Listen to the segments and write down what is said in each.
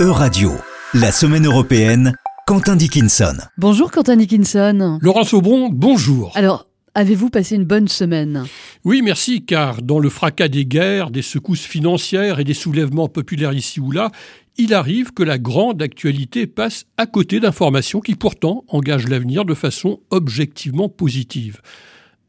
E-Radio, la semaine européenne, Quentin Dickinson. Bonjour Quentin Dickinson. Laurence Aubron, bonjour. Alors, avez-vous passé une bonne semaine? Oui, merci, car dans le fracas des guerres, des secousses financières et des soulèvements populaires ici ou là, il arrive que la grande actualité passe à côté d'informations qui pourtant engagent l'avenir de façon objectivement positive.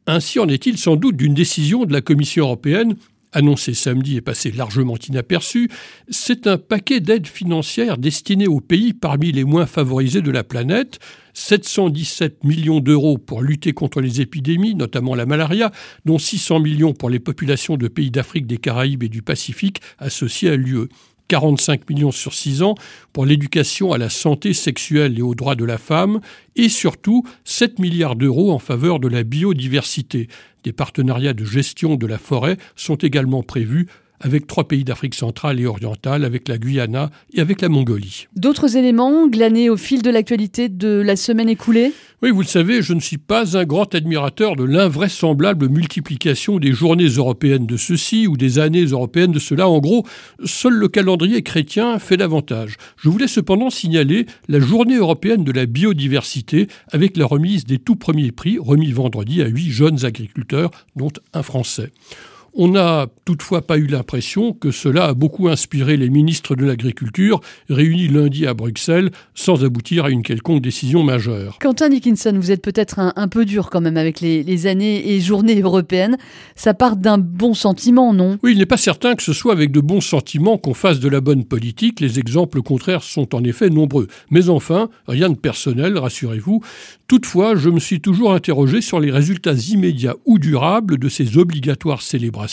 Ainsi en est-il sans doute d'une décision de la Commission européenne annoncé samedi et passé largement inaperçu, c'est un paquet d'aides financières destinées aux pays parmi les moins favorisés de la planète, 717 millions d'euros pour lutter contre les épidémies, notamment la malaria, dont 600 millions pour les populations de pays d'Afrique, des Caraïbes et du Pacifique associés à l'UE. 45 millions sur 6 ans pour l'éducation à la santé sexuelle et aux droits de la femme, et surtout 7 milliards d'euros en faveur de la biodiversité. Des partenariats de gestion de la forêt sont également prévus avec trois pays d'Afrique centrale et orientale, avec la Guyana et avec la Mongolie. D'autres éléments glanés au fil de l'actualité de la semaine écoulée? Oui, vous le savez, je ne suis pas un grand admirateur de l'invraisemblable multiplication des journées européennes de ceci ou des années européennes de cela. En gros, seul le calendrier chrétien fait davantage. Je voulais cependant signaler la journée européenne de la biodiversité avec la remise des tout premiers prix remis vendredi à huit jeunes agriculteurs, dont un Français. On n'a toutefois pas eu l'impression que cela a beaucoup inspiré les ministres de l'Agriculture réunis lundi à Bruxelles sans aboutir à une quelconque décision majeure. Quentin Dickinson, vous êtes peut-être un, peu dur quand même avec les, années et journées européennes. Ça part d'un bon sentiment, non? Oui, il n'est pas certain que ce soit avec de bons sentiments qu'on fasse de la bonne politique. Les exemples contraires sont en effet nombreux. Mais enfin, rien de personnel, rassurez-vous. Toutefois, je me suis toujours interrogé sur les résultats immédiats ou durables de ces obligatoires célébrations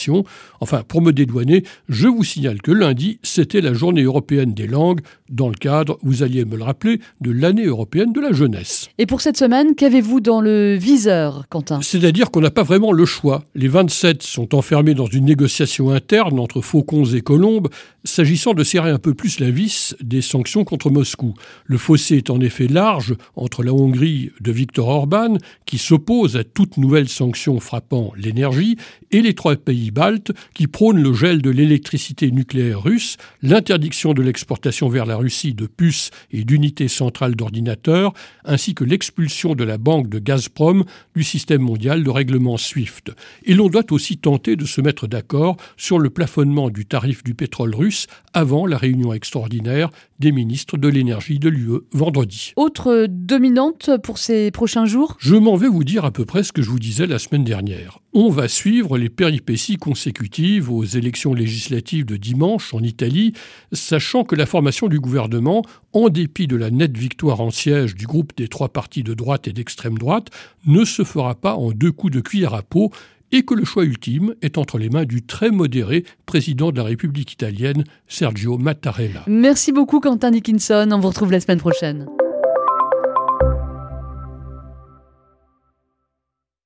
Enfin, pour me dédouaner, je vous signale que lundi, c'était la journée européenne des langues, dans le cadre, vous alliez me le rappeler, de l'année européenne de la jeunesse. Et pour cette semaine, qu'avez-vous dans le viseur, Quentin? C'est-à-dire qu'on n'a pas vraiment le choix. Les 27 sont enfermés dans une négociation interne entre faucons et colombes, s'agissant de serrer un peu plus la vis des sanctions contre Moscou. Le fossé est en effet large entre la Hongrie de Viktor Orban, qui s'oppose à toute nouvelle sanction frappant l'énergie, et les trois pays baltes qui prônent le gel de l'électricité nucléaire russe, l'interdiction de l'exportation vers la Russie de puces et d'unités centrales d'ordinateurs, ainsi que l'expulsion de la banque de Gazprom du système mondial de règlement SWIFT. Et l'on doit aussi tenter de se mettre d'accord sur le plafonnement du tarif du pétrole russe avant la réunion extraordinaire des ministres de l'énergie de l'UE vendredi. Autre dominante pour ces prochains jours Je m'en vais vous dire à peu près ce que je vous disais la semaine dernière. On va suivre les péripéties consécutives aux élections législatives de dimanche en Italie, sachant que la formation du gouvernement, en dépit de la nette victoire en siège du groupe des trois partis de droite et d'extrême droite, ne se fera pas en deux coups de cuillère à peau et que le choix ultime est entre les mains du très modéré président de la République italienne, Sergio Mattarella. Merci beaucoup Quentin Dickinson, on vous retrouve la semaine prochaine.